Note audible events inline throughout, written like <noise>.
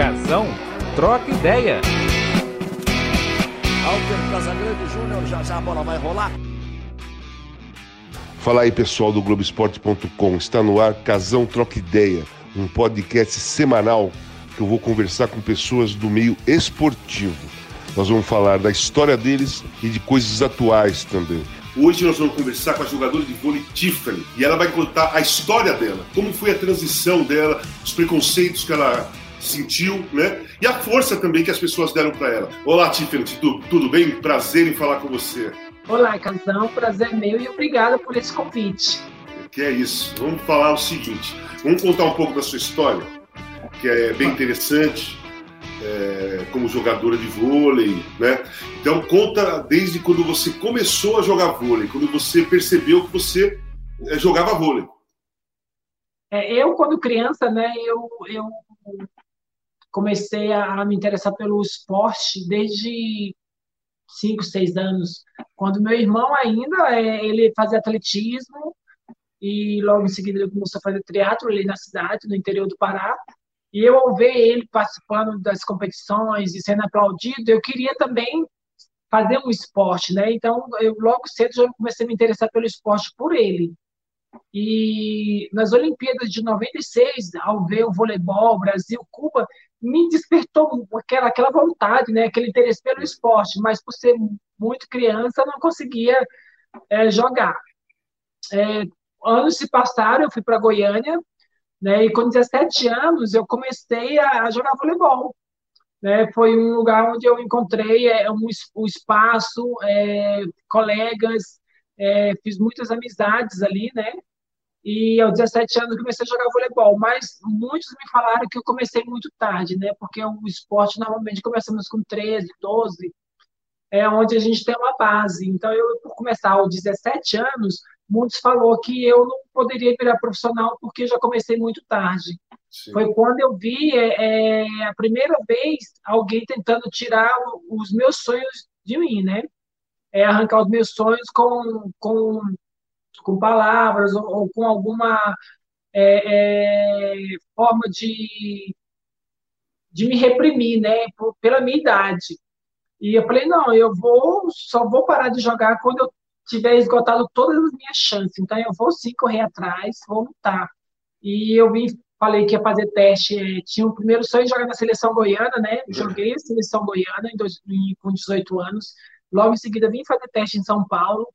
Casão, troca ideia. Alter Casagrande Júnior, já já a bola vai rolar. Fala aí pessoal do Globoesporte.com, está no ar Casão Troca Ideia, um podcast semanal que eu vou conversar com pessoas do meio esportivo. Nós vamos falar da história deles e de coisas atuais também. Hoje nós vamos conversar com a jogadora de vôlei Tiffany e ela vai contar a história dela, como foi a transição dela, os preconceitos que ela sentiu, né? E a força também que as pessoas deram para ela. Olá, Tiffany, tudo, tudo bem? Prazer em falar com você. Olá, Casão, prazer meu e obrigada por esse convite. Que é isso. Vamos falar o seguinte: vamos contar um pouco da sua história, que é bem interessante, é, como jogadora de vôlei, né? Então conta desde quando você começou a jogar vôlei, quando você percebeu que você é, jogava vôlei. É, eu, quando criança, né, eu, eu comecei a me interessar pelo esporte desde 5, 6 anos, quando meu irmão ainda, é, ele fazia atletismo e logo em seguida ele começou a fazer teatro ali na cidade, no interior do Pará, e eu ao ver ele participando das competições e sendo aplaudido, eu queria também fazer um esporte, né? Então, eu logo cedo já comecei a me interessar pelo esporte por ele. E nas Olimpíadas de 96, ao ver o voleibol, Brasil, Cuba, me despertou aquela, aquela vontade, né, aquele interesse pelo esporte, mas por ser muito criança, não conseguia é, jogar. É, anos se passaram, eu fui para Goiânia, né, e com 17 anos eu comecei a, a jogar voleibol. Né, foi um lugar onde eu encontrei é, um, um espaço, é, colegas, é, fiz muitas amizades ali, né? E aos 17 anos comecei a jogar voleibol, mas muitos me falaram que eu comecei muito tarde, né? Porque o esporte normalmente começamos com 13, 12, é onde a gente tem uma base. Então eu por começar aos 17 anos, muitos falou que eu não poderia virar profissional porque já comecei muito tarde. Sim. Foi quando eu vi é, é, a primeira vez alguém tentando tirar os meus sonhos de mim, né? É arrancar os meus sonhos com, com com palavras ou, ou com alguma é, é, forma de, de me reprimir, né, por, pela minha idade. E eu falei, não, eu vou, só vou parar de jogar quando eu tiver esgotado todas as minhas chances. Então eu vou sim correr atrás, vou lutar. E eu vim, falei que ia fazer teste, é, tinha o primeiro sonho de jogar na seleção goiana, né? Joguei a seleção goiana em dois, em, com 18 anos. Logo em seguida vim fazer teste em São Paulo.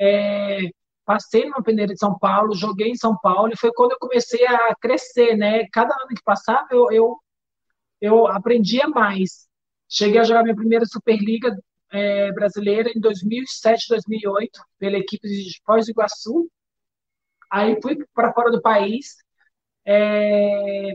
É, passei numa peneira de São Paulo, joguei em São Paulo, e foi quando eu comecei a crescer, né? Cada ano que passava, eu, eu, eu aprendia mais. Cheguei a jogar minha primeira Superliga é, brasileira em 2007, 2008, pela equipe de Foz do Iguaçu. Aí fui para fora do país. É,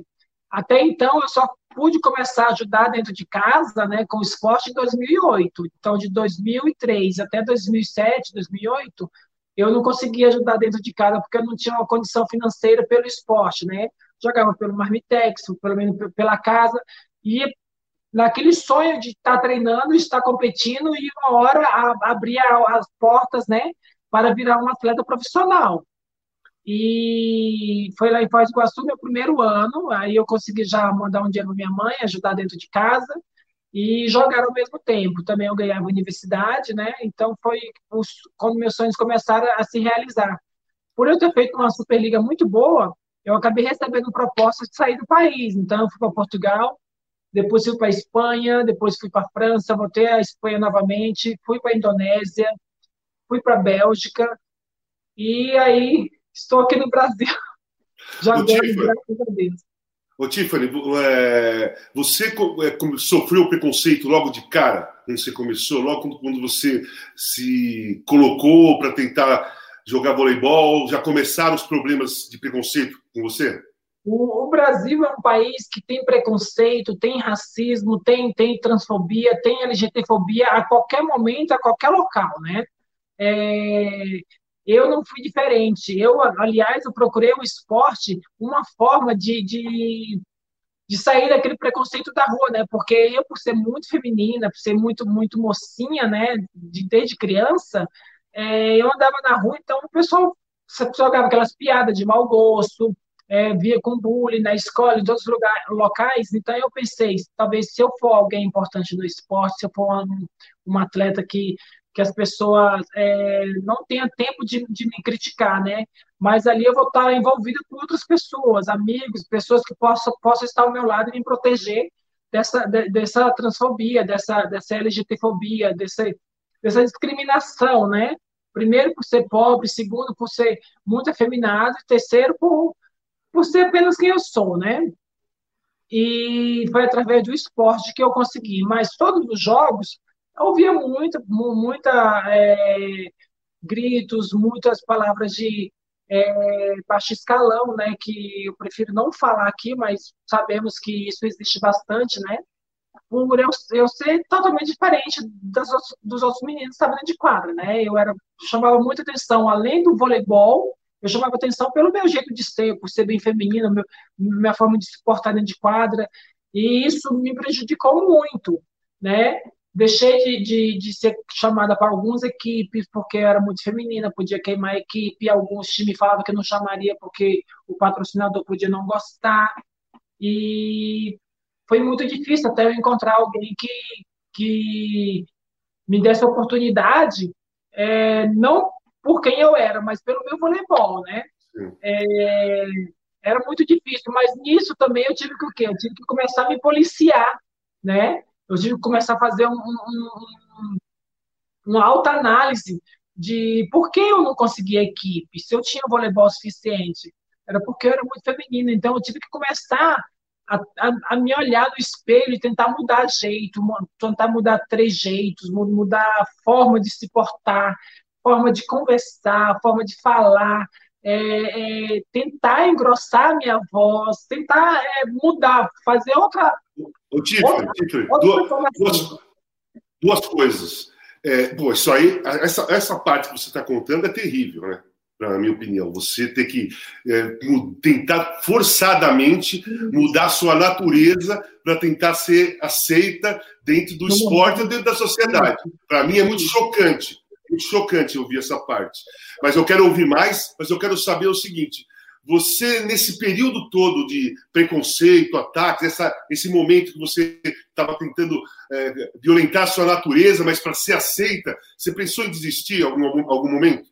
até então, eu só pude começar a ajudar dentro de casa, né, com esporte em 2008. Então, de 2003 até 2007, 2008, eu não conseguia ajudar dentro de casa porque eu não tinha uma condição financeira pelo esporte, né? Jogava pelo Marmitex, pelo menos pela casa, e naquele sonho de estar treinando, estar competindo e uma hora abrir as portas, né, para virar um atleta profissional. E foi lá em Foz do Iguaçu, meu primeiro ano, aí eu consegui já mandar um dinheiro para minha mãe, ajudar dentro de casa, e jogar ao mesmo tempo. Também eu ganhava universidade, né? Então foi os, quando meus sonhos começaram a se realizar. Por eu ter feito uma Superliga muito boa, eu acabei recebendo propostas de sair do país. Então eu fui para Portugal, depois fui para Espanha, depois fui para França, voltei à Espanha novamente, fui para Indonésia, fui para Bélgica e aí estou aqui no Brasil. <laughs> Jogando, graças a Deus. Ô, Tiffany, é, você é, sofreu preconceito logo de cara, quando você começou, logo quando você se colocou para tentar jogar voleibol? Já começaram os problemas de preconceito com você? O, Brasil é um país que tem preconceito, tem racismo, tem, tem transfobia, tem LGTfobia a qualquer momento, a qualquer local, né? É, eu não fui diferente. Eu, aliás, eu procurei o esporte uma forma de, de, de sair daquele preconceito da rua, né? Porque eu, por ser muito feminina, por ser muito, muito mocinha, né? De, desde criança, é, eu andava na rua, então o pessoal jogava aquelas piadas de mau gosto, é, via com bullying na escola, em outros lugares, locais. Então, eu pensei, talvez se eu for alguém importante no esporte, se eu for um, um atleta que, que as pessoas é, não tenham tempo de, de me criticar, né? Mas ali eu vou estar envolvida com outras pessoas, amigos, pessoas que possam, possam estar ao meu lado e me proteger dessa, de, dessa transfobia, dessa, dessa LGTfobia, dessa, dessa discriminação, né? Primeiro, por ser pobre, segundo, por ser muito afeminado, terceiro, por, por ser apenas quem eu sou, né? E foi através do esporte que eu consegui. Mas todos os jogos, eu ouvia muito, muita é, gritos, muitas palavras de é, baixo escalão, né? Que eu prefiro não falar aqui, mas sabemos que isso existe bastante, né? por eu, eu ser totalmente diferente das, dos outros meninos que estavam dentro de quadra, né? Eu era, chamava muita atenção, além do voleibol, eu chamava atenção pelo meu jeito de ser, por ser bem feminina, meu, minha forma de se portar dentro de quadra, e isso me prejudicou muito, né? Deixei de, de, de ser chamada para algumas equipes porque eu era muito feminina, podia queimar a equipe, alguns times falavam que não chamaria porque o patrocinador podia não gostar, e foi muito difícil até eu encontrar alguém que, que me desse a oportunidade, é, não por quem eu era, mas pelo meu voleibol, né? É, era muito difícil, mas nisso também eu tive que o quê? Eu tive que começar a me policiar, né? Eu tive que começar a fazer um, um, um, uma alta análise de por que eu não conseguia equipe, se eu tinha voleibol suficiente. Era porque eu era muito feminina, então eu tive que começar a, a, a, me olhar no espelho e tentar mudar jeito, tentar mudar trejeitos, mudar a forma de se portar, forma de conversar, forma de falar, é, é, tentar engrossar a minha voz, tentar é, mudar, fazer outra. O Tiffany, duas, duas, duas, coisas. É, pô, isso aí, essa, essa parte que você está contando é terrível, né? na minha opinião. Você ter que é, tentar forçadamente mudar a sua natureza para tentar ser aceita dentro do esporte dentro da sociedade. Para mim é muito chocante, chocante ouvir essa parte. Mas eu quero ouvir mais, mas eu quero saber o seguinte. Você, nesse período todo de preconceito, ataques, essa, esse momento que você estava tentando é, violentar a sua natureza, mas para ser aceita, você pensou em desistir em algum, algum momento?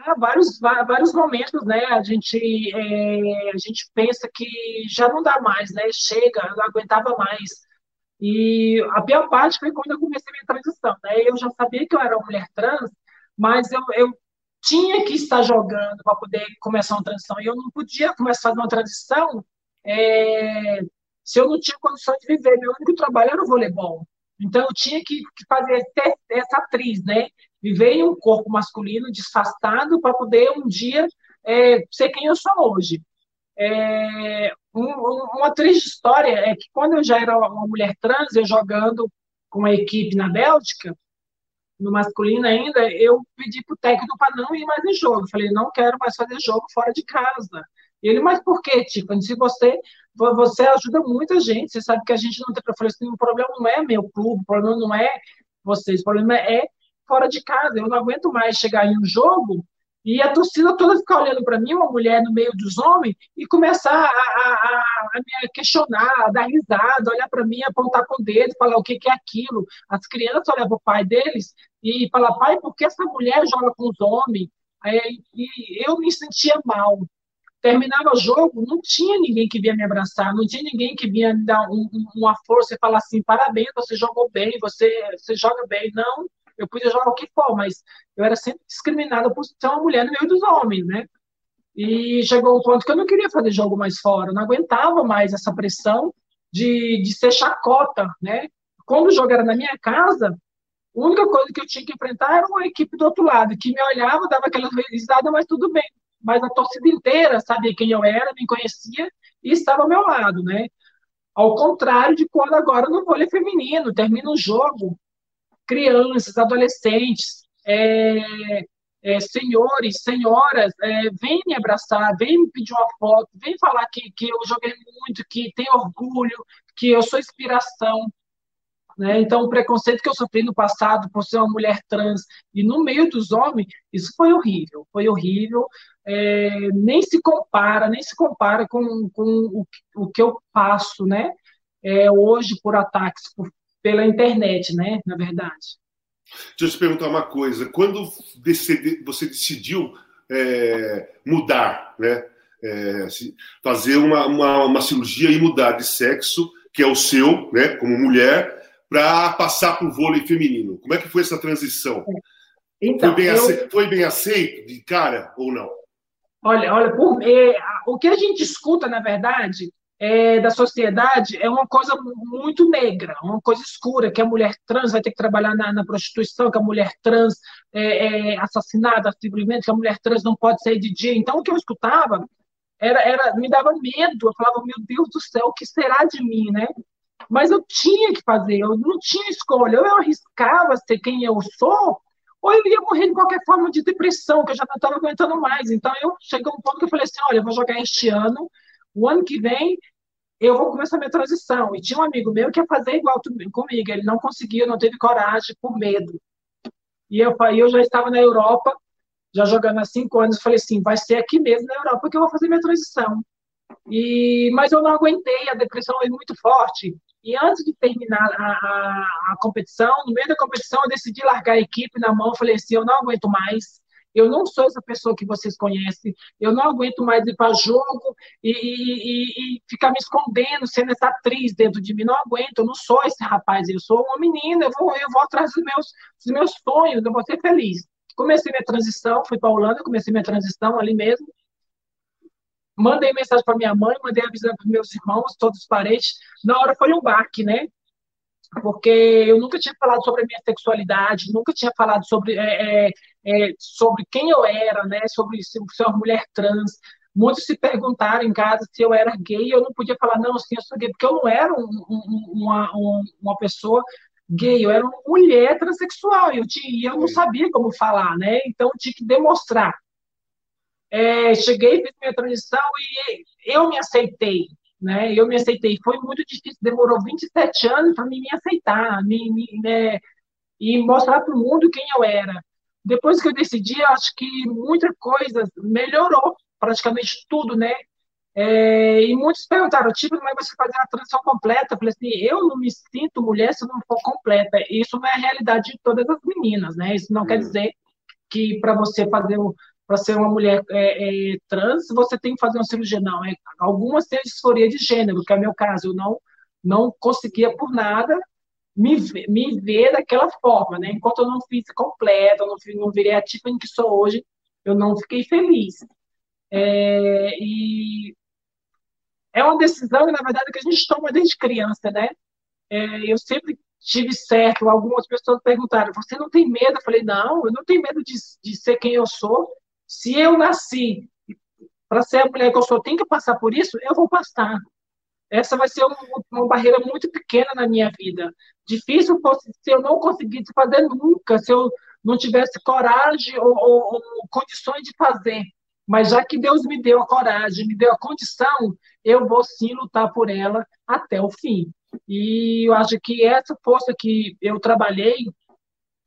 Há vários, vários momentos, né? A gente, é, a gente pensa que já não dá mais, né? Chega, eu não aguentava mais. E a pior parte foi quando eu comecei minha transição, né? Eu já sabia que eu era uma mulher trans, mas eu, eu tinha que estar jogando para poder começar uma transição. E eu não podia começar uma transição é, se eu não tinha condição de viver. Meu único trabalho era o voleibol. Então eu tinha que, que fazer essa atriz, né? viver em um corpo masculino disfarçado para poder um dia é, ser quem eu sou hoje. É, um, uma triste história é que quando eu já era uma mulher trans, eu jogando com a equipe na Bélgica, no masculino ainda, eu pedi para o técnico para não ir mais em jogo. falei, não quero mais fazer jogo fora de casa. Ele, mas por quê, tipo? Se você, você ajuda muita gente, você sabe que a gente não tem. Eu falei assim, o problema não é meu clube, o problema não é vocês, o problema é fora de casa. Eu não aguento mais chegar em um jogo e a torcida toda ficar olhando para mim, uma mulher no meio dos homens, e começar a, a, a me questionar, a dar risada, olhar para mim, apontar com o dedo, falar o que, que é aquilo. As crianças olham para o pai deles e falar, pai, por que essa mulher joga com os homens? e eu me sentia mal. Terminava o jogo, não tinha ninguém que vinha me abraçar, não tinha ninguém que vinha me dar um, uma força e falar assim, parabéns, você jogou bem, você, você joga bem. Não, eu podia jogar o que for, mas eu era sempre discriminada por ser uma mulher no meio dos homens, né? E chegou um ponto que eu não queria fazer jogo mais fora, eu não aguentava mais essa pressão de, de ser chacota, né? Quando o jogo era na minha casa, a única coisa que eu tinha que enfrentar era uma equipe do outro lado, que me olhava, dava aquela risada, mas tudo bem. Mas a torcida inteira sabia quem eu era, me conhecia e estava ao meu lado, né? Ao contrário de quando agora no vôlei feminino, termina o jogo, crianças, adolescentes, é, é, senhores, senhoras, é, vem me abraçar, vem me pedir uma foto, vem falar que, que eu joguei muito, que tem orgulho, que eu sou inspiração. Né? Então, o preconceito que eu sofri no passado por ser uma mulher trans e no meio dos homens, isso foi horrível, foi horrível. É, nem se compara, nem se compara com, com o, o que eu passo, né? É, hoje por ataques por, pela internet, né? Na verdade. Deixa eu te perguntar uma coisa. Quando você decidiu é, mudar, né? É, fazer uma, uma, uma cirurgia e mudar de sexo, que é o seu, né? Como mulher, para passar para o vôlei feminino. Como é que foi essa transição? Então, foi, bem eu... aceito, foi, bem aceito, de cara ou não? Olha, olha por, é, o que a gente escuta, na verdade, é, da sociedade é uma coisa muito negra, uma coisa escura, que a mulher trans vai ter que trabalhar na, na prostituição, que a mulher trans é, é assassinada, simplesmente, que a mulher trans não pode sair de dia. Então, o que eu escutava era, era me dava medo. Eu falava, meu Deus do céu, o que será de mim, né? Mas eu tinha que fazer, eu não tinha escolha. Eu arriscava ser quem eu sou, ou eu ia morrer de qualquer forma de depressão, que eu já não estava aguentando mais. Então, eu cheguei a um ponto que eu falei assim: olha, eu vou jogar este ano, o ano que vem eu vou começar a minha transição. E tinha um amigo meu que ia fazer igual comigo, ele não conseguiu, não teve coragem, por medo. E eu, eu já estava na Europa, já jogando há cinco anos, falei assim: vai ser aqui mesmo na Europa que eu vou fazer minha transição. E, mas eu não aguentei, a depressão é muito forte. E antes de terminar a, a, a, competição, no meio da competição, eu decidi largar a equipe na mão. Falei assim: eu não aguento mais. Eu não sou essa pessoa que vocês conhecem. Eu não aguento mais ir para jogo e, e, e, ficar me escondendo, sendo essa atriz dentro de mim. Não aguento. Eu não sou esse rapaz. Eu sou uma menina. Eu vou, eu vou atrás dos meus, dos meus sonhos. Eu vou ser feliz. Comecei minha transição. Fui para a Holanda. Comecei minha transição ali mesmo. Mandei mensagem para minha mãe, mandei avisar para meus irmãos, todos os parentes. Na hora foi um baque, né? Porque eu nunca tinha falado sobre a minha sexualidade, nunca tinha falado sobre, é, é, é sobre quem eu era, né? Sobre se eu uma mulher trans. Muitos se perguntaram em casa se eu era gay, eu não podia falar, não, sim, eu sou gay, porque eu não era um, um, uma, uma pessoa gay, eu era uma mulher transexual, e eu, tinha, eu não sabia como falar, né? Então eu tinha que demonstrar. É, cheguei, fiz minha transição e eu me aceitei, né? Eu me aceitei. Foi muito difícil, demorou 27 anos para mim me aceitar, me, me né? e mostrar para o mundo quem eu era. Depois que eu decidi, acho que muita coisa melhorou, praticamente tudo, né? É, e muitos perguntaram, tipo, mas você fazer a transição completa? Eu falei assim, eu não me sinto mulher se não for completa. Isso não é a realidade de todas as meninas, né? Isso não hum. quer dizer que para você fazer o, para ser uma mulher é, é, trans, você tem que fazer uma cirurgia. Não, é, algumas têm disforia de gênero, que é o meu caso. Eu não, não conseguia por nada me, me ver daquela forma, né? Enquanto eu não fiz completa, não, não virei a Tiffany que sou hoje, eu não fiquei feliz. É, e é uma decisão, na verdade, que a gente toma desde criança, né? É, eu sempre tive certo. Algumas pessoas perguntaram: você não tem medo? Eu falei: não, eu não tenho medo de, de ser quem eu sou. Se eu nasci para ser a mulher que eu sou, tem que passar por isso, eu vou passar. Essa vai ser uma, uma barreira muito pequena na minha vida. Difícil se eu não conseguisse fazer nunca, se eu não tivesse coragem ou, ou, ou condições de fazer. Mas já que Deus me deu a coragem, me deu a condição, eu vou sim lutar por ela até o fim. E eu acho que essa força que eu trabalhei,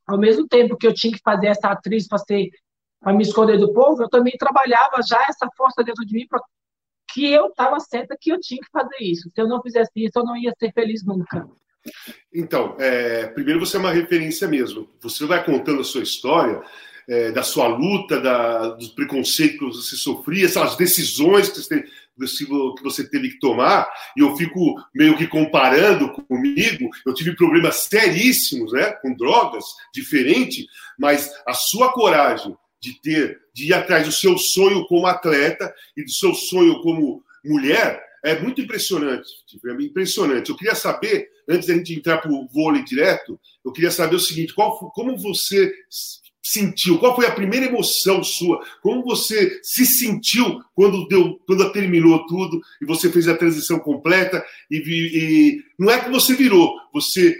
ao mesmo tempo que eu tinha que fazer essa atriz para ser para me esconder do povo, eu também trabalhava já essa força dentro de mim para que eu estava certa que eu tinha que fazer isso. Se eu não fizesse isso, eu não ia ser feliz nunca. Então, é, primeiro você é uma referência mesmo. Você vai contando a sua história, é, da sua luta, da, dos preconceitos que você sofria, essas decisões que você, que você teve que tomar, e eu fico meio que comparando comigo, eu tive problemas seríssimos, né, com drogas, diferente, mas a sua coragem de ter, de ir atrás do seu sonho como atleta e do seu sonho como mulher, é muito impressionante. Tipo, é impressionante. Eu queria saber, antes da gente entrar para o vôlei direto, eu queria saber o seguinte: qual, como você sentiu? Qual foi a primeira emoção sua? Como você se sentiu quando deu, quando terminou tudo e você fez a transição completa? E, e não é que você virou, você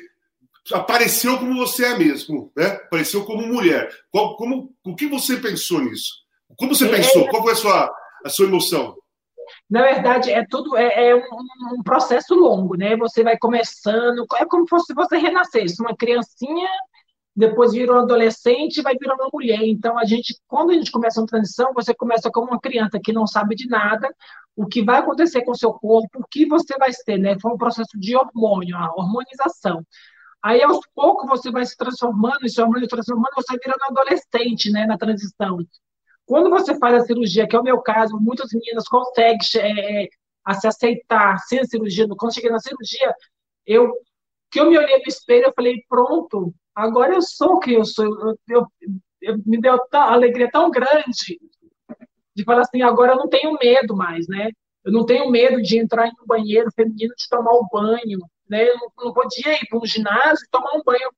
apareceu como você é mesmo, né? Apareceu como mulher. Qual, como, o que você pensou nisso? Como você é, pensou? É. Qual foi a sua, a sua emoção? na verdade, é tudo é, é um, um, processo longo, né? Você vai começando, é como se você renascesse, uma criancinha, depois vira um adolescente, vai virar uma mulher. Então, a gente, quando a gente começa uma transição, você começa como uma criança que não sabe de nada, o que vai acontecer com o seu corpo, o que você vai ter, né? Foi um processo de hormônio, a hormonização. Aí, aos poucos, você vai se transformando, hormônio transformando, você vira um adolescente, né, na transição. Quando você faz a cirurgia, que é o meu caso, muitas meninas conseguem é, a se aceitar sem a cirurgia. Quando cheguei na cirurgia, eu que eu me olhei no espelho, eu falei, pronto, agora eu sou o que eu sou. Eu, eu, eu me deu uma alegria tão grande de falar assim, agora eu não tenho medo mais, né? Eu não tenho medo de entrar em um banheiro feminino, de tomar um banho, né? Eu não, não podia ir para um ginásio e tomar um banho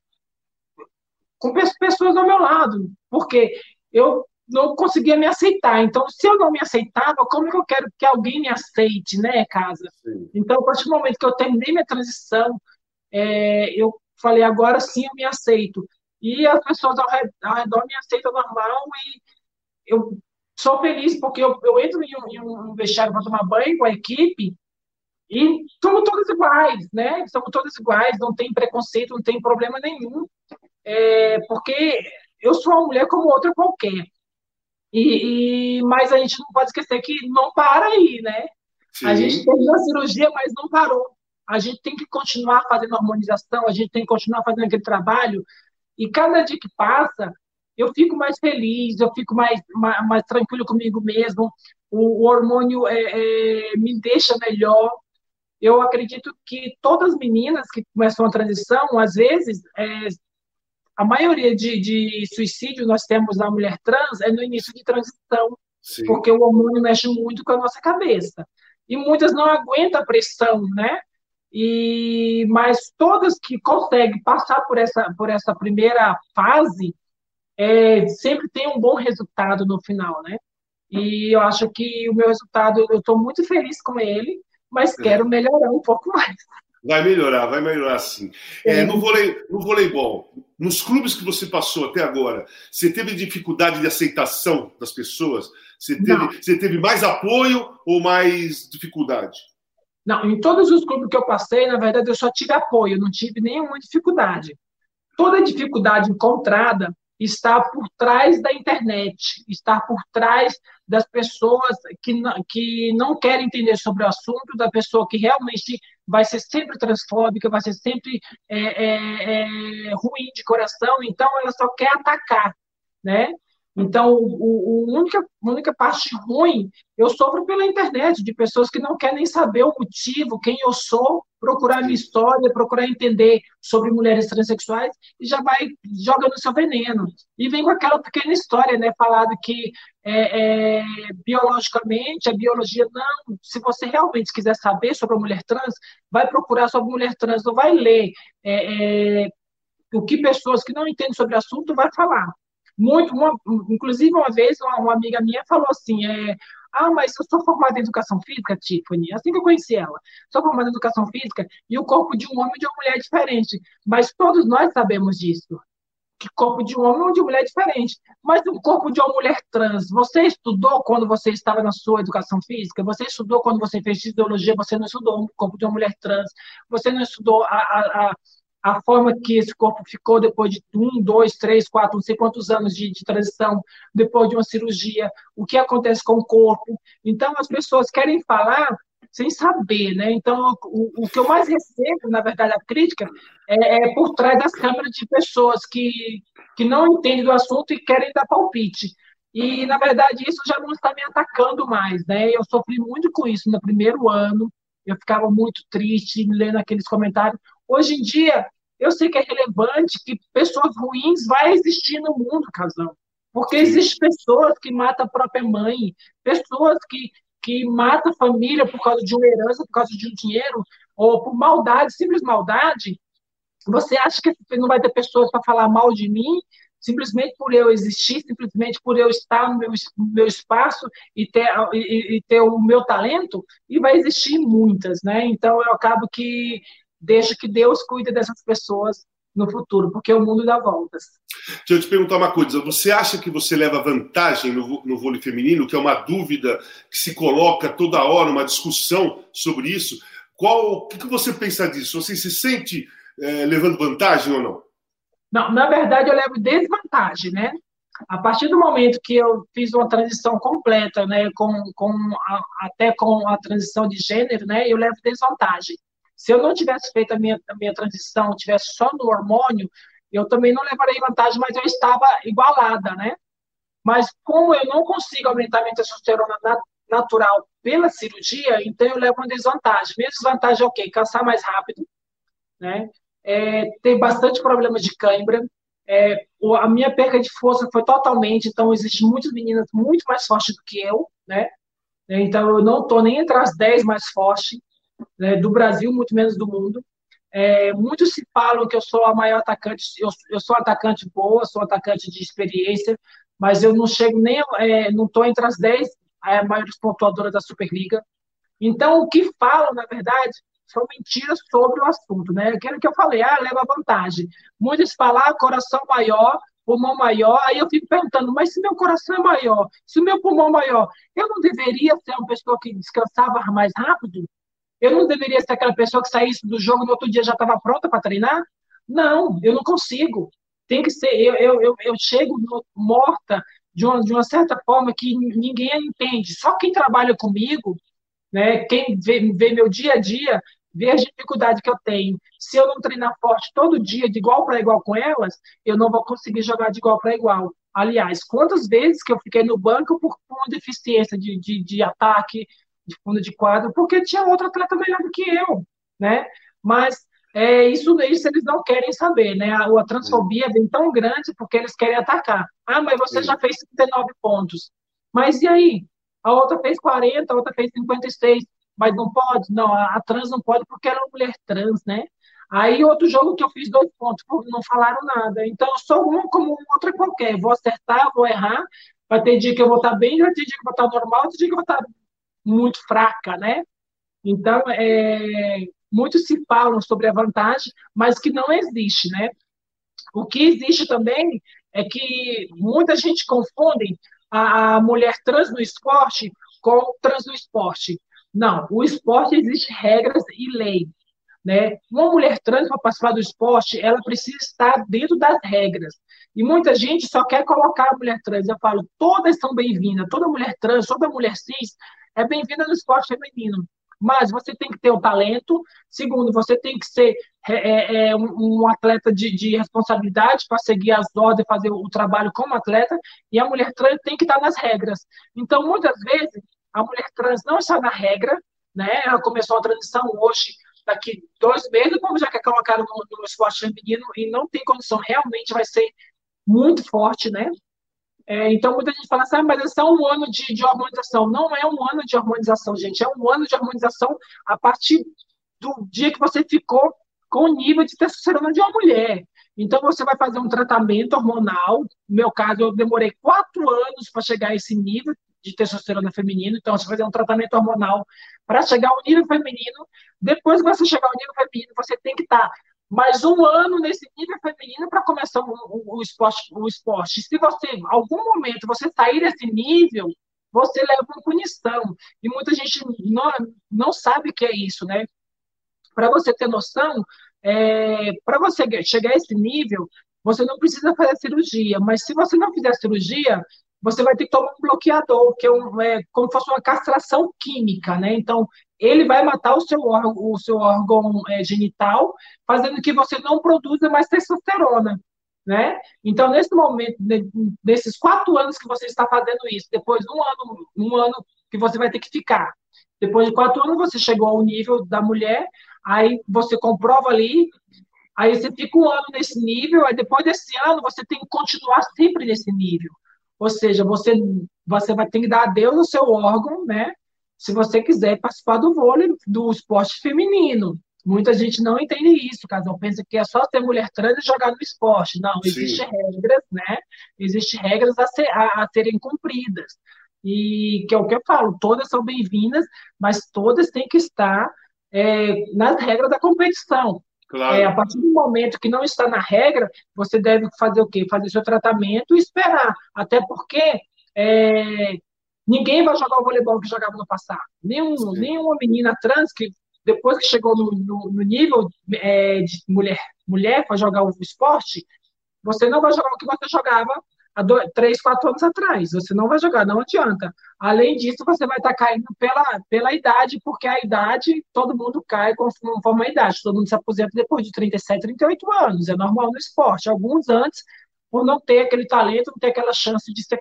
com pessoas ao meu lado, porque eu não conseguia me aceitar. Então, se eu não me aceitava, como que eu quero que alguém me aceite, né, casa? Sim. Então, a partir do momento que eu terminei minha transição, é, eu falei, agora sim eu me aceito. E as pessoas ao redor, ao redor me aceitam normal e eu sou feliz porque eu, eu entro em um, em um vestiário para tomar banho com a equipe e somos todos iguais, né? Somos todos iguais, não tem preconceito, não tem problema nenhum. É, porque eu sou uma mulher como outra qualquer. E, e, mas a gente não pode esquecer que não para aí, né? Sim. A gente fez a cirurgia, mas não parou. A gente tem que continuar fazendo harmonização, a gente tem que continuar fazendo aquele trabalho. E cada dia que passa, eu fico mais feliz, eu fico mais, mais, mais tranquilo comigo mesmo. O, o hormônio é, é, me deixa melhor. Eu acredito que todas as meninas que começam a transição, às vezes, é, a maioria de, de suicídio nós temos na mulher trans é no início de transição, Sim. porque o hormônio mexe muito com a nossa cabeça. E muitas não aguentam a pressão, né? E, mas todas que conseguem passar por essa, por essa primeira fase, é, sempre tem um bom resultado no final, né? E eu acho que o meu resultado, eu estou muito feliz com ele, mas é. quero melhorar um pouco mais. Vai melhorar, vai melhorar sim. É, no, vôlei, no voleibol, nos clubes que você passou até agora, você teve dificuldade de aceitação das pessoas? Você teve, você teve mais apoio ou mais dificuldade? Não, em todos os clubes que eu passei, na verdade, eu só tive apoio, não tive nenhuma dificuldade. Toda dificuldade encontrada está por trás da internet, está por trás das pessoas que não, que não querem entender sobre o assunto, da pessoa que realmente vai ser sempre transfóbica, vai ser sempre é, é, é, ruim de coração, então ela só quer atacar, né? Então, o, o única, única parte ruim eu sofro pela internet, de pessoas que não querem saber o motivo, quem eu sou, procurar minha história, procurar entender sobre mulheres transexuais e já vai jogando seu veneno. E vem com aquela pequena história, né, falado que é, é, biologicamente, a biologia não. Se você realmente quiser saber sobre a mulher trans, vai procurar sobre a mulher trans, não vai ler é, é o que pessoas que não entendem sobre o assunto vai falar. Muito, uma, inclusive, uma vez, uma, uma, amiga minha falou assim: é, Ah, mas eu sou formada em educação física, Tiffany, assim que eu conheci ela. Sou formada em educação física e o corpo de um homem e de uma mulher é diferente. Mas todos nós sabemos disso. Que corpo de um homem ou de mulher é diferente. Mas o corpo de uma mulher trans, você estudou quando você estava na sua educação física? Você estudou quando você fez fisiologia? Você não estudou o corpo de uma mulher trans? Você não estudou a, a, a a forma que esse corpo ficou depois de um, dois, três, quatro, não sei quantos anos de, de, transição, depois de uma cirurgia, o que acontece com o corpo. Então, as pessoas querem falar sem saber, né? Então, o, o que eu mais recebo, na verdade, a crítica, é, é, por trás das câmeras de pessoas que, que não entendem do assunto e querem dar palpite. E, na verdade, isso já não está me atacando mais, né? Eu sofri muito com isso no primeiro ano, eu ficava muito triste lendo aqueles comentários. Hoje em dia, eu sei que é relevante que pessoas ruins vai existir no mundo, casal. Porque existem pessoas que matam a própria mãe, pessoas que, que matam a família por causa de uma herança, por causa de um dinheiro, ou por maldade, simples maldade. Você acha que não vai ter pessoas para falar mal de mim, simplesmente por eu existir, simplesmente por eu estar no meu, meu espaço e ter, e, e, ter o meu talento? E vai existir muitas, né? Então, eu acabo que deixo que Deus cuide dessas pessoas. no futuro, porque o mundo dá voltas. Deixa eu te perguntar uma coisa. Você acha que você leva vantagem no, no vôlei feminino, que é uma dúvida que se coloca toda hora, uma discussão sobre isso? Qual, o que você pensa disso? Você se sente é, levando vantagem ou não? Não, na verdade eu levo desvantagem, né? A partir do momento que eu fiz uma transição completa, né, com, com a, até com a transição de gênero, né, eu levo desvantagem. Se eu não tivesse feito a minha, a minha transição, tivesse só no hormônio, eu também não levarei vantagem, mas eu estava igualada, né? Mas como eu não consigo aumentar minha testosterona natural pela cirurgia, então eu levo uma desvantagem. Minha desvantagem é o quê? Cansar mais rápido, né? É, ter bastante problemas de cãibra. É, a minha perca de força foi totalmente, então existem muitas meninas muito mais fortes do que eu, né? Então eu não estou nem entre as 10 mais fortes né, do Brasil, muito menos do mundo. É, muitos se falam que eu sou a maior atacante, eu, eu sou atacante boa, sou atacante de experiência, mas eu não chego nem, é, não estou entre as 10 é, maiores pontuadoras da Superliga. Então, o que falam, na verdade, são mentiras sobre o assunto, né? Aquilo que eu falei, ah, leva vantagem. Muitos falam, ah, coração maior, pulmão maior, aí eu fico perguntando, mas se meu coração é maior, se meu pulmão é maior, eu não deveria ser uma pessoa que descansava mais rápido? Eu não deveria ser aquela pessoa que saísse do jogo no outro dia já estava pronta para treinar? Não, eu não consigo. Tem que ser, eu, eu, eu, eu chego morta de uma, de uma certa forma que ninguém entende. Só quem trabalha comigo, né, quem vê, vê meu dia a dia, vê a dificuldade que eu tenho. Se eu não treinar forte todo dia, de igual para igual com elas, eu não vou conseguir jogar de igual para igual. Aliás, quantas vezes que eu fiquei no banco por, uma deficiência de, de, de ataque, de fundo de quadro, porque tinha outro atleta melhor do que eu, né? Mas é, isso, isso eles não querem saber, né? A, a transfobia vem tão grande porque eles querem atacar. Ah, mas você já fez 39 pontos. Mas e aí? A outra fez 40, a outra fez 56. Mas não pode? Não, a, a trans não pode porque ela é uma mulher trans, né? Aí outro jogo que eu fiz dois pontos, não falaram nada. Então eu sou uma como outra qualquer. Vou acertar, vou errar. Vai ter dia que eu vou estar bem, vai ter dia que eu vou estar normal, outro dia que eu vou estar muito fraca, né? Então, é, muitos se falam sobre a vantagem, mas que não existe, né? O que existe também é que muita gente confunde a, a mulher trans no esporte com trans no esporte. Não, o esporte existe regras e lei. Né? Uma mulher trans para participar do esporte, ela precisa estar dentro das regras. E muita gente só quer colocar a mulher trans. Eu falo, todas são bem-vindas, toda mulher trans, toda mulher cis é bem-vinda no esporte feminino. Mas você tem que ter o talento. Segundo, você tem que ser é, é, é um, um, atleta de, de responsabilidade para seguir as ordens, fazer o trabalho como atleta. E a mulher trans tem que estar nas regras. Então, muitas vezes, a mulher trans não está na regra, né? Ela começou a transição hoje, daqui dois meses, como já quer colocar no, no esporte feminino e não tem condição, realmente vai ser muito forte, né? É, então, muita gente fala assim, ah, mas é só um ano de, de harmonização. Não é um ano de harmonização, gente. É um ano de harmonização a partir do dia que você ficou com o nível de testosterona de uma mulher. Então, você vai fazer um tratamento hormonal. No meu caso, eu demorei quatro anos para chegar a esse nível de testosterona feminino. Então, você vai fazer um tratamento hormonal para chegar ao nível feminino. Depois que você chegar ao nível feminino, você tem que estar tá mais um ano nesse nível feminino para começar o, o, o, esporte, o esporte. Se você, em algum momento, você sair desse nível, você leva uma punição. E muita gente não, não sabe o que é isso, né? Para você ter noção, é, para você chegar a esse nível, você não precisa fazer cirurgia, mas se você não fizer cirurgia, você vai ter que tomar um bloqueador, que é, um, é como se fosse uma castração química, né? Então, ele vai matar o seu órgão, o seu órgão é, genital, fazendo que você não produza mais testosterona, né? Então, nesse momento, nesses quatro anos que você está fazendo isso, depois de um ano, um ano que você vai ter que ficar, depois de quatro anos você chegou ao nível da mulher, aí você comprova ali, aí você fica um ano nesse nível, aí depois desse ano você tem que continuar sempre nesse nível. Ou seja, você, você vai ter que dar adeus ao seu órgão, né? Se você quiser participar do vôlei, do esporte feminino. Muita gente não entende isso, casal pensa que é só ter mulher trans e jogar no esporte. Não, existem regras, né? Existem regras a, ser, a, a serem cumpridas. E que é o que eu falo, todas são bem-vindas, mas todas têm que estar é, nas regras da competição. Claro. É, a partir do momento que não está na regra, você deve fazer o quê? Fazer seu tratamento e esperar. Até porque é, ninguém vai jogar o voleibol que jogava no passado. Nenhum, nenhuma menina trans que depois que chegou no, no, no nível é, de mulher, mulher para jogar o esporte, você não vai jogar o que você jogava há dois, três, quatro anos atrás. Você não vai jogar, não adianta. Além disso, você vai estar caindo pela, pela idade, porque a idade, todo mundo cai conforme a idade. Todo mundo se aposenta depois de 37, 38 anos. É normal no esporte. Alguns antes, por não ter aquele talento, não ter aquela chance de ser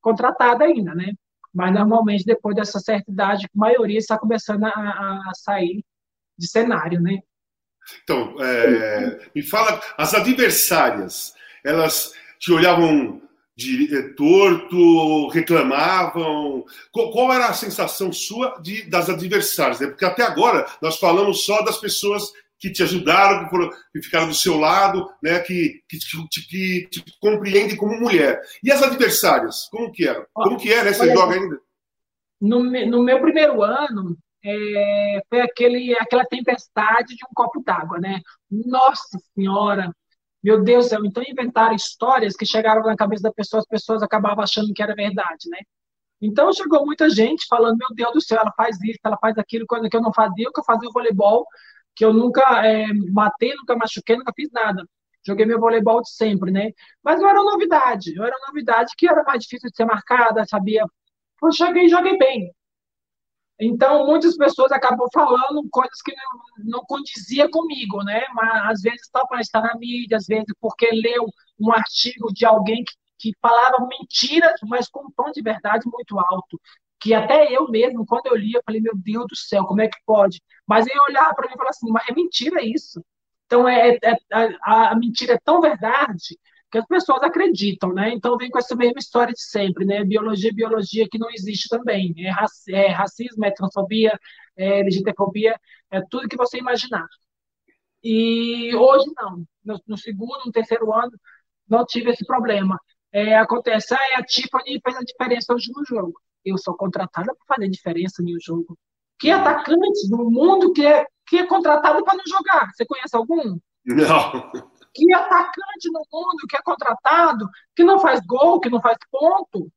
contratada ainda, né? Mas normalmente, depois dessa certa idade, a maioria está começando a, a sair de cenário, né? Então, é, me fala, as adversárias, elas te olhavam de eh, torto, reclamavam? Qual, qual, era a sensação sua de, das adversárias? Né? Porque até agora nós falamos só das pessoas que te ajudaram, que, foram, que ficaram do seu lado, né? que, que, te, que te compreendem como mulher. E as adversárias, como que eram? Como que é, né? Você joga ainda? No, no meu primeiro ano, é, foi aquele, aquela tempestade de um copo d'água, né? Nossa Senhora! Meu Deus do céu, então inventaram histórias que chegaram na cabeça da pessoa, as pessoas acabavam achando que era verdade, né? Então chegou muita gente falando, meu Deus do céu, ela faz isso, ela faz aquilo, coisa que eu não fazia, que eu fazia o voleibol, que eu nunca é, matei, nunca machuquei, nunca fiz nada. Joguei meu voleibol de sempre, né? Mas não era novidade, eu era novidade que era mais difícil de ser marcada, sabia? Eu cheguei e joguei bem. Então, muitas pessoas acabam falando coisas que não, não condizia comigo, né? Mas às vezes só para estar na mídia, às vezes porque leu um artigo de alguém que, que falava mentiras, mas com um tom de verdade muito alto. Que até eu mesmo, quando eu li, eu falei, meu Deus do céu, como é que pode? Mas ele olhava para mim e falava assim, mas é mentira isso. Então, é, é a, a mentira é tão verdade que as pessoas acreditam, né? Então vem com essa mesma história de sempre, né? Biologia, biologia que não existe também. É, é racismo, é transfobia, é LGBTfobia, é tudo que você imaginar. E hoje não. No, no segundo, no terceiro ano, não tive esse problema. É, acontece, ah, a Tiffany fez a diferença hoje no jogo. Eu sou contratada para fazer diferença no jogo. Que atacante do mundo que é, que é contratado para não jogar? Você conhece algum? Não que atacante no mundo que é contratado, que não faz gol, que não faz ponto,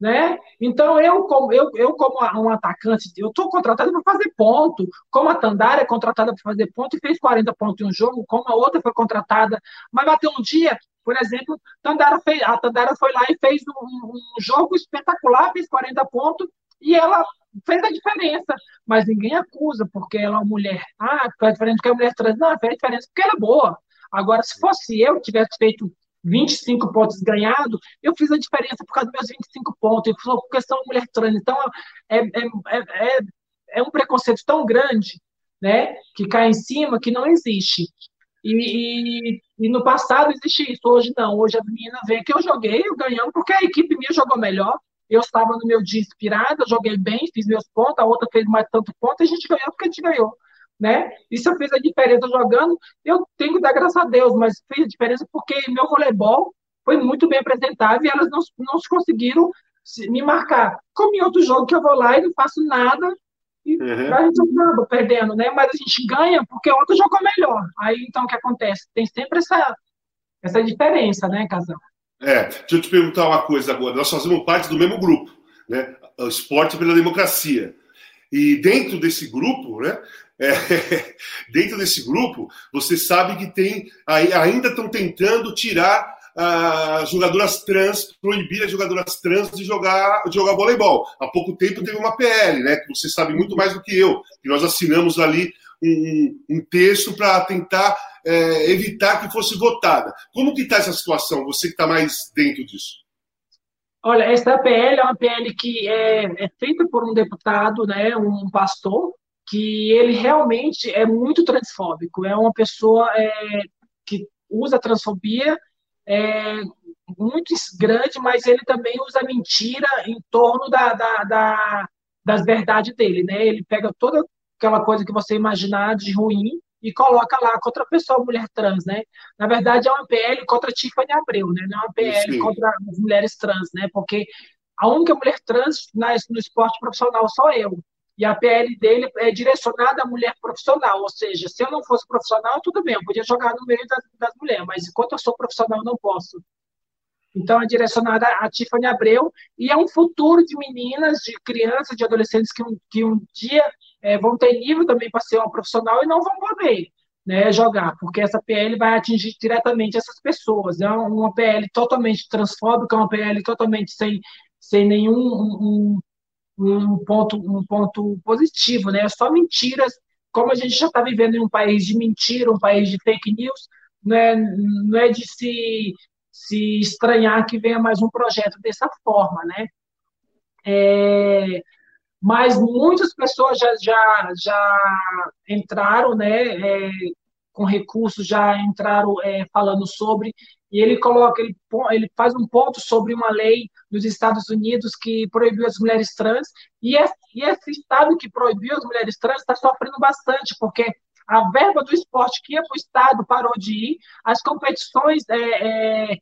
né? Então eu como eu, eu como um atacante, eu estou contratado para fazer ponto, como a Tandara é contratada para fazer ponto e fez 40 pontos em um jogo, como a outra foi contratada, mas bateu um dia, por exemplo, Tandara fez, a Tandara foi lá e fez um, um jogo espetacular, fez 40 pontos e ela fez a diferença, mas ninguém acusa porque ela é uma mulher. Ah, faz diferença porque é mulher trans. Não, fez diferença porque ela é boa. Agora, se fosse eu tivesse feito 25 pontos ganhado, eu fiz a diferença por causa dos meus 25 pontos, eu sou questão de mulher trans. Então, é, é, é, é, um preconceito tão grande, né, que cai em cima, que não existe. E, e, e, no passado existe isso, hoje não. Hoje a menina vê que eu joguei, eu ganhamos, porque a equipe minha jogou melhor. Eu estava no meu dia inspirada, joguei bem, fiz meus pontos, a outra fez mais tanto ponto, a gente ganhou porque a gente ganhou né? Isso eu fiz a diferença jogando, eu tenho que dar graças a Deus, mas fez a diferença porque meu voleibol foi muito bem apresentado e elas não, não conseguiram me marcar. Como em outro jogo que eu vou lá e não faço nada, e uhum. a gente acaba perdendo, né? Mas a gente ganha porque o outro jogou melhor. Aí então o que acontece? Tem sempre essa, essa diferença, né, Casal? É, deixa eu te perguntar uma coisa agora. Nós fazemos parte do mesmo grupo, né? O Esporte pela Democracia. E dentro desse grupo, né, é, <laughs> dentro desse grupo, você sabe que tem ainda estão tentando tirar as jogadoras trans, proibir as jogadoras trans de jogar, de jogar voleibol. Há pouco tempo teve uma PL, né? Que você sabe muito mais do que eu, que nós assinamos ali um, um texto para tentar é, evitar que fosse votada. Como que está essa situação? Você que está mais dentro disso? Olha, essa PL é uma PL que é, é feita por um deputado, né, um pastor, que ele realmente é muito transfóbico, é uma pessoa é, que usa transfobia é, muito grande, mas ele também usa mentira em torno da, da, da, das verdades dele, né? Ele pega toda aquela coisa que você imaginar de ruim e coloca lá contra a pessoa mulher trans, né? Na verdade, é uma PL contra Tiffany Abreu, né? Não é uma PL Sim. contra as mulheres trans, né? Porque a única mulher trans no esporte profissional sou eu. E a PL dele é direcionada à mulher profissional, ou seja, se eu não fosse profissional, tudo bem, eu podia jogar no meio das, das mulheres, mas enquanto eu sou profissional, não posso. Então, é direcionada a Tiffany Abreu e é um futuro de meninas, de crianças, de adolescentes que um, que um dia é, vão ter nível também para ser uma profissional e não vão poder né, jogar, porque essa PL vai atingir diretamente essas pessoas. É uma PL totalmente transfóbica, uma PL totalmente sem, sem nenhum um, um, ponto, um ponto positivo, né? Só mentiras. Como a gente já está vivendo em um país de mentira, um país de fake news, não é, não é de se se estranhar que venha mais um projeto dessa forma, né? É, mas muitas pessoas já, já, já entraram, né, é, com recursos, já entraram é, falando sobre, e ele coloca, ele, ele faz um ponto sobre uma lei nos Estados Unidos que proibiu as mulheres trans, e esse, e esse estado que proibiu as mulheres trans está sofrendo bastante, porque a verba do esporte que ia para o Estado parou de ir, as competições é, é,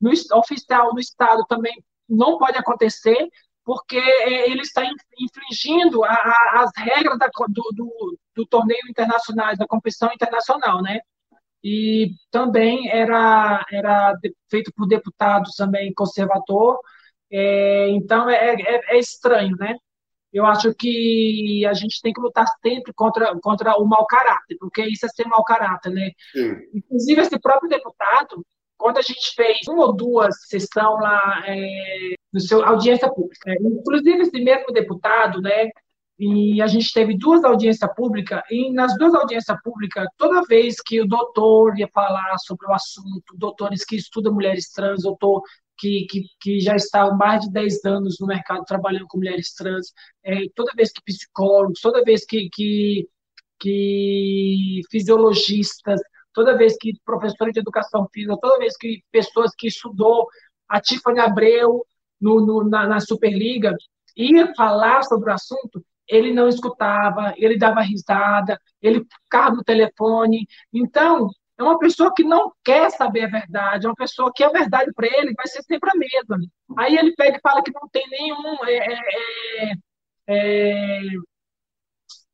no, oficial no Estado também não pode acontecer, porque é, ele está infringindo a, a, as regras da, do, do, do, torneio internacional, da competição internacional, né? E também era, era feito por deputados também conservador, é, então é, é, é estranho, né? eu acho que a gente tem que lutar sempre contra, contra o mau caráter, porque isso é ser mau caráter, né? Sim. Inclusive, esse próprio deputado, quando a gente fez uma ou duas sessões lá é, no seu audiência pública, né? inclusive esse mesmo deputado, né? E a gente teve duas audiências públicas, e nas duas audiências públicas, toda vez que o doutor ia falar sobre o assunto, doutores que estudam mulheres trans, doutor que, que, que já está há mais de 10 anos no mercado trabalhando com mulheres trans, é, toda vez que psicólogos, toda vez que, que, que fisiologistas, toda vez que professores de educação física, toda vez que pessoas que estudou a Tiffany Abreu no, no, na, na Superliga ia falar sobre o assunto, ele não escutava, ele dava risada, ele ficava no telefone. Então, é uma pessoa que não quer saber a verdade, é uma pessoa que a verdade para ele vai ser sempre a mesma. Aí ele pega e fala que não tem nenhum é, é, é,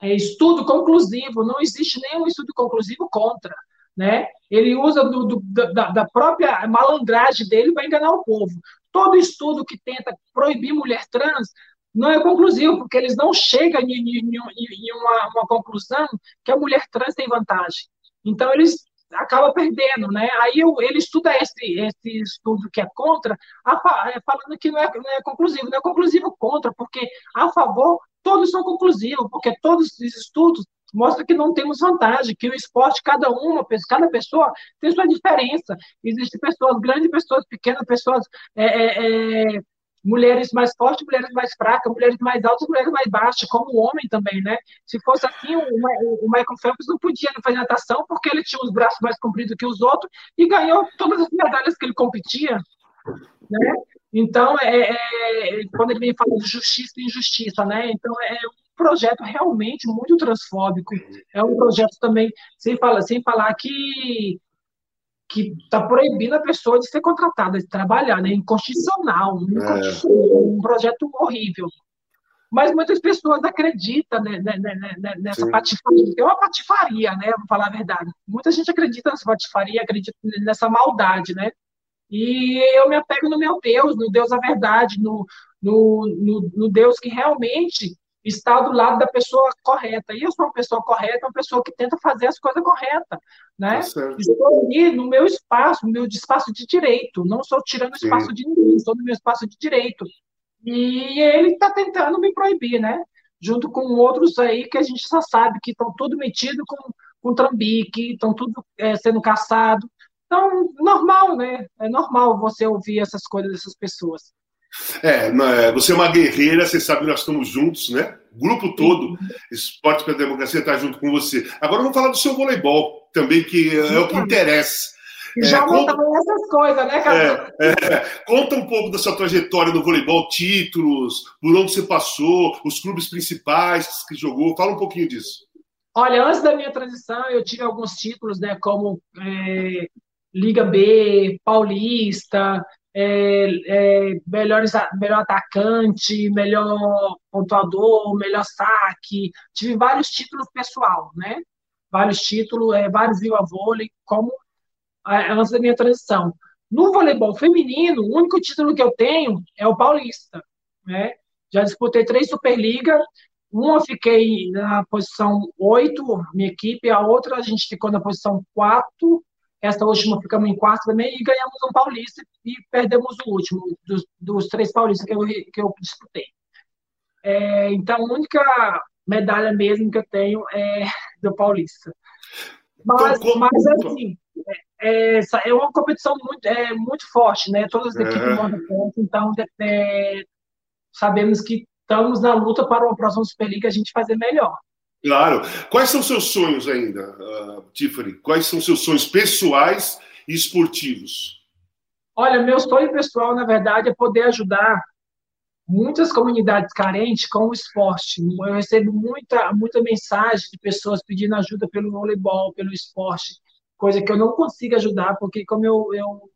é estudo conclusivo, não existe nenhum estudo conclusivo contra. Né? Ele usa do, do, da, da, própria malandragem dele para enganar o povo. Todo estudo que tenta proibir mulher trans não é conclusivo, porque eles não chegam em, em, em uma, uma, conclusão que a mulher trans tem vantagem. Então, eles acaba perdendo, né? Aí eu, ele estuda esse, esse estudo que é contra, a, é, falando que não é, não é conclusivo, não é conclusivo contra, porque a favor todos são conclusivos, porque todos os estudos mostram que não temos vantagem, que o esporte, cada uma, cada pessoa tem sua diferença. Existem pessoas grandes, pessoas pequenas, pessoas é, é, é mulheres mais fortes, mulheres mais fracas, mulheres mais altas, mulheres mais baixas, como o homem também, né? Se fosse assim, o, o Michael Phelps não podia fazer natação porque ele tinha os braços mais compridos que os outros e ganhou todas as medalhas que ele competia, né? Então, é, é, quando ele vem falando de justiça e injustiça, né? Então, é projeto realmente muito transfóbico. É um projeto também, sem falar, sem falar que que está proibindo a pessoa de ser contratada, de trabalhar, né? Inconstitucional, é. um projeto horrível. Mas muitas pessoas acreditam né, né, né, né nessa Sim. patifaria. É uma patifaria, né? Vou falar a verdade. Muita gente acredita nessa patifaria, acredita nessa maldade, né? E eu me apego no meu Deus, no Deus da verdade, no, no, no, no Deus que realmente está do lado da pessoa correta. E eu sou uma pessoa correta, uma pessoa que tenta fazer as coisas corretas. Né? Tá estou ali no meu espaço, no meu espaço de direito. Não estou tirando Sim. espaço de ninguém, estou no meu espaço de direito. E ele está tentando me proibir, né? Junto com outros aí que a gente só sabe que estão tudo metido com, com trambique, estão tudo é, sendo caçado. Então, normal, né? É normal você ouvir essas coisas dessas pessoas. É, é, você é uma guerreira, você sabe que nós estamos juntos, né? O grupo todo, Esporte pela Democracia, está junto com você. Agora vamos falar do seu voleibol também, que é o que interessa. É, já conta, essas coisas, né, cara? É, é, conta um pouco da sua trajetória no voleibol, títulos, por onde você passou, os clubes principais que jogou. Fala um pouquinho disso. Olha, antes da minha transição, eu tive alguns títulos, né, como é, Liga B, Paulista, é, é, melhores, melhor atacante, melhor pontuador, melhor saque. Tive vários títulos pessoal, né? Vários títulos, é, vários viu vôlei, como é, antes da minha transição. No voleibol feminino, o único título que eu tenho é o paulista, né? Já disputei três Superliga, uma fiquei na posição 8, minha equipe, a outra a gente ficou na posição 4, essa última ficamos em quarto também e ganhamos um paulista e perdemos o último dos, dos três paulistas que eu, que eu disputei. É, então, a única medalha mesmo que eu tenho é do paulista. Mas, então, mas assim, é, é, é, uma competição muito, é, muito forte, né? Todas as equipes é. mandam ponto, então é, sabemos que estamos na luta para uma próxima Superliga a gente fazer melhor. Claro. Quais são seus sonhos ainda, uh, Tiffany? Quais são seus sonhos pessoais e esportivos? Olha, meu sonho pessoal, na verdade, é poder ajudar muitas comunidades carentes com o esporte. Eu recebo muita, muita mensagem de pessoas pedindo ajuda pelo voleibol, pelo esporte, coisa que eu não consigo ajudar, porque como eu, eu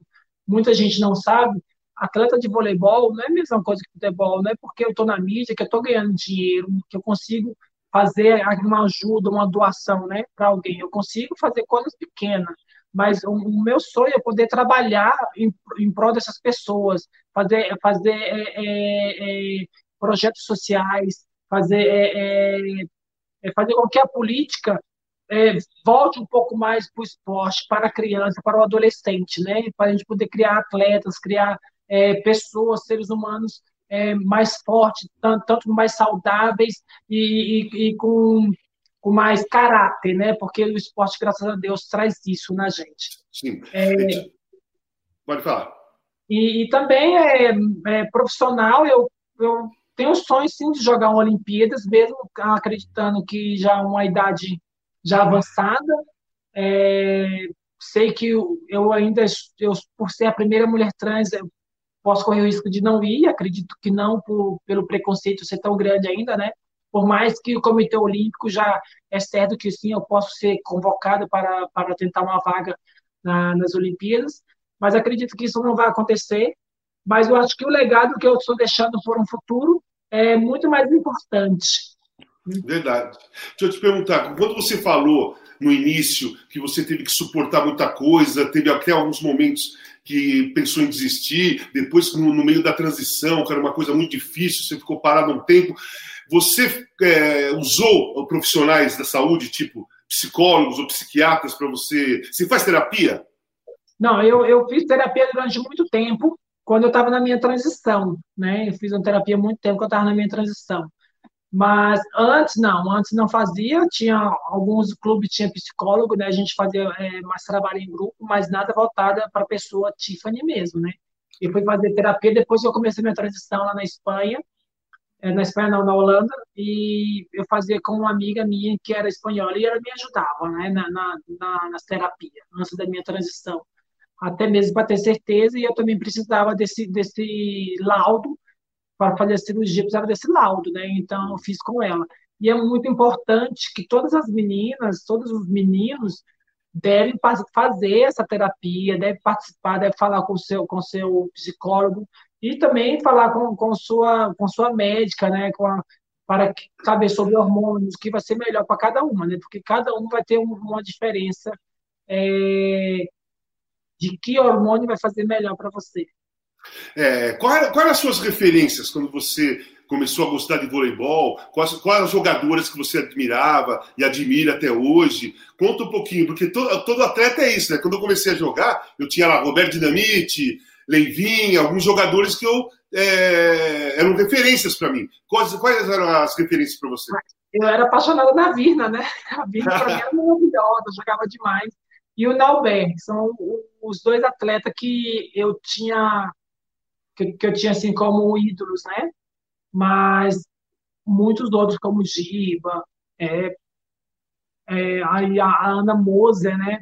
muita gente não sabe, atleta de voleibol não é a mesma coisa que futebol, não é porque eu estou na mídia que eu estou ganhando dinheiro, que eu consigo fazer uma ajuda, uma doação, né, para alguém. Eu consigo fazer coisas pequenas, mas o, o meu sonho é poder trabalhar em, em prol dessas pessoas, fazer, fazer é, é, é, projetos sociais, fazer, é, é, é, fazer com política volte um pouco mais para o esporte, para a criança, para o adolescente, né, para a gente poder criar atletas, criar pessoas, seres humanos é, mais fortes, tanto, tanto, mais saudáveis e, e, e, com, com mais caráter, né? Porque o esporte, graças a Deus, traz isso na gente. Sim. É, Pode falar. E, e também é, é, profissional, eu, eu tenho sonho sim de jogar uma Olimpíadas, mesmo acreditando que já uma idade já avançada. É, sei que eu, eu ainda, eu, por ser a primeira mulher trans, posso correr o risco de não ir, acredito que não, por, pelo preconceito ser tão grande ainda, né? Por mais que o Comitê Olímpico já é certo que sim, eu posso ser convocado para, para tentar uma vaga na, nas Olimpíadas, mas acredito que isso não vai acontecer. Mas eu acho que o legado que eu estou deixando por um futuro é muito mais importante. Verdade. Deixa eu te perguntar, quando você falou no início que você teve que suportar muita coisa, teve até alguns momentos que pensou em desistir, depois no, no, meio da transição, que era uma coisa muito difícil, você ficou parado um tempo. Você é, usou profissionais da saúde, tipo psicólogos ou psiquiatras, para você. Você faz terapia? Não, eu, eu fiz terapia durante muito tempo, quando eu estava na minha transição, né? Eu fiz uma terapia muito tempo quando eu estava na minha transição. Mas antes não, antes não fazia, tinha alguns clubes tinha psicólogo, né? A gente fazia é, mais trabalho em grupo, mas nada voltada para a pessoa Tiffany mesmo, né? E fui fazer terapia. Depois eu comecei minha transição lá na Espanha, é, na Espanha não, na Holanda, e eu fazia com uma amiga minha que era espanhola e ela me ajudava, né? Na, na, na nas terapias antes da minha transição, até mesmo para ter certeza. E eu também precisava desse desse laudo para fazer a cirurgia precisava desse laudo, né? Então eu fiz com ela. E é muito importante que todas as meninas, todos os meninos devem fazer essa terapia, devem participar, devem falar com seu, com seu psicólogo e também falar com, com, sua, com sua médica, né? Com a, para saber sobre hormônios, que vai ser melhor para cada uma, né? Porque cada um vai ter uma diferença é, de que hormônio vai fazer melhor para você. É, quais qual as suas referências quando você começou a gostar de voleibol? Quais, quais as jogadoras que você admirava e admira até hoje? Conta um pouquinho, porque todo, todo atleta é isso, né? Quando eu comecei a jogar, eu tinha lá Roberto Dinamite, Leivinho, alguns jogadores que eu é, eram referências para mim. Quais, quais eram as referências para você? Eu era apaixonada na Virna, né? A Virna para mim era maravilhosa, jogava demais. E o Nauber, são os dois atletas que eu tinha que, que eu tinha assim como ídolos, né? Mas muitos outros como Giba, é, é, a, a Ana Moser, né?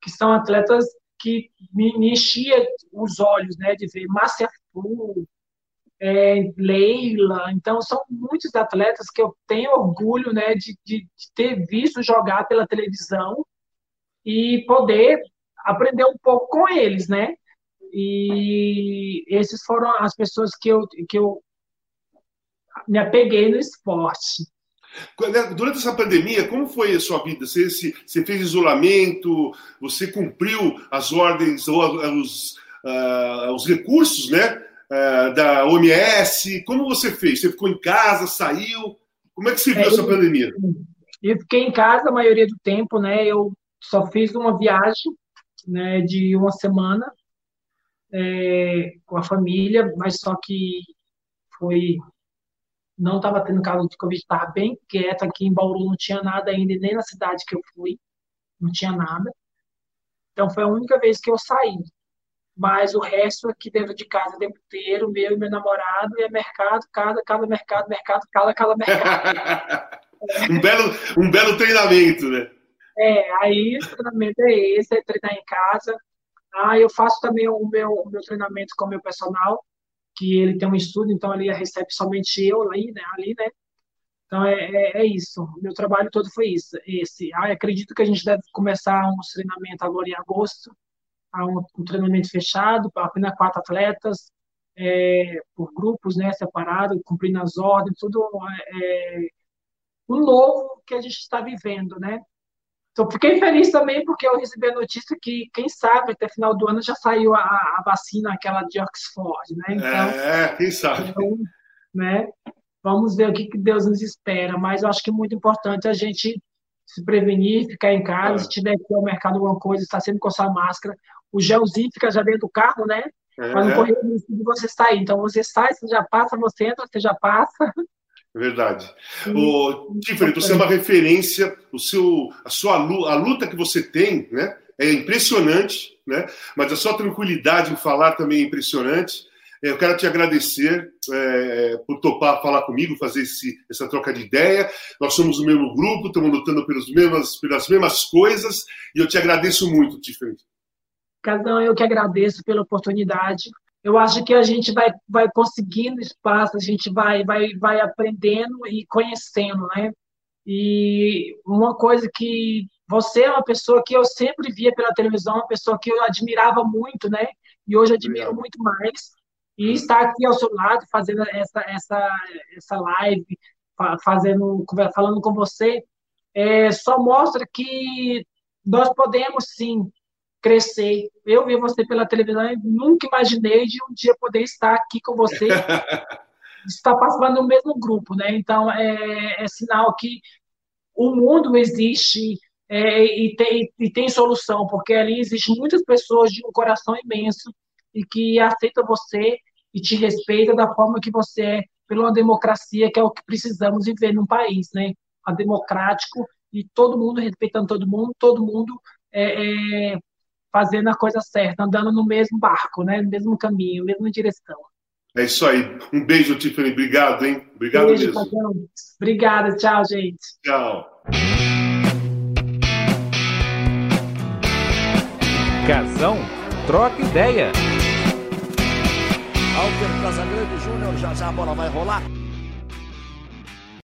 Que são atletas que me, me enchia os olhos, né? De ver Márcia Fu, é, Leila. Então, são muitos atletas que eu tenho orgulho, né? De, de, de ter visto jogar pela televisão e poder aprender um pouco com eles, né? E esses foram as pessoas que eu, que eu me apeguei no esporte. Né, durante essa pandemia, como foi a sua vida? Você, você fez isolamento? Você cumpriu as ordens ou os, uh, os recursos né, uh, da OMS? Como você fez? Você ficou em casa, saiu? Como é que você viu é, essa pandemia? Eu fiquei em casa a maioria do tempo, né? Eu só fiz uma viagem né, de uma semana é, com a família, mas só que foi não estava tendo caso de Covid, estava bem quieto aqui em Bauru, não tinha nada ainda, nem na cidade que eu fui, não tinha nada. Então foi a única vez que eu saí. Mas o resto aqui dentro de casa o tempo inteiro, meu e meu namorado, ia mercado, cada, cada mercado, mercado, cada, cada mercado. <laughs> um, belo, um belo treinamento, né? É, aí o treinamento é esse, é treinar em casa. Ah, eu faço também o meu, o meu treinamento com o meu personal, que ele tem um estudo, então ele recebe somente eu ali, né? Ali, né? Então é, é, é isso. Meu trabalho todo foi isso. Esse. Ah, acredito que a gente deve começar um treinamento agora em agosto, um, um treinamento fechado apenas quatro atletas, é, por grupos, né? Separado, cumprindo as ordens, tudo é, o novo que a gente está vivendo, né? Então, fiquei feliz também porque eu recebi a notícia que, quem sabe, até final do ano já saiu a, a vacina, aquela de Oxford, né? Então, é, quem sabe. Então, né? Vamos ver o que, que Deus nos espera, mas eu acho que é muito importante a gente se prevenir, ficar em casa, é. se tiver que ir ao mercado alguma coisa, estar sempre com a sua máscara. O gelzinho fica já dentro do carro, né? É. Para não correr o risco de você sair. Então, você sai, você já passa, você entra, você já passa. É verdade. O Tiffany, você é uma referência, o seu, a sua a luta que você tem, né, é impressionante, né? Mas a sua tranquilidade em falar também é impressionante. É, eu quero te agradecer é, por topar falar comigo, fazer esse, essa troca de ideia. Nós somos o mesmo grupo, estamos lutando pelas mesmas, pelas mesmas coisas, e eu te agradeço muito, Tiffany. Casão, eu que agradeço pela oportunidade eu acho que a gente vai, vai conseguindo espaço, a gente vai, vai, vai aprendendo e conhecendo, né? E uma coisa que você é uma pessoa que eu sempre via pela televisão, uma pessoa que eu admirava muito, né? E hoje admiro Obrigado. muito mais. E estar aqui ao seu lado, fazendo essa, essa, essa live, fazendo, falando com você, é, só mostra que nós podemos sim crescer. Eu vi você pela televisão e nunca imaginei de um dia poder estar aqui com você, <laughs> estar participando do mesmo grupo, né? Então, é, é sinal que o mundo existe é, e, tem, e tem solução, porque ali existem muitas pessoas de um coração imenso e que aceitam você e te respeitam da forma que você é, pela democracia, que é o que precisamos viver num país, né? A democrático e todo mundo respeitando todo mundo, todo mundo é, é, fazendo a coisa certa, andando no mesmo barco, né? no mesmo caminho, mesma direção. É isso aí. Um beijo, Tiffany. Obrigado, hein? Obrigado beijo, mesmo. Padrão. Obrigada. Tchau, gente. Tchau. Casão, troca ideia. Alter Casagrande Júnior, já já a bola vai rolar.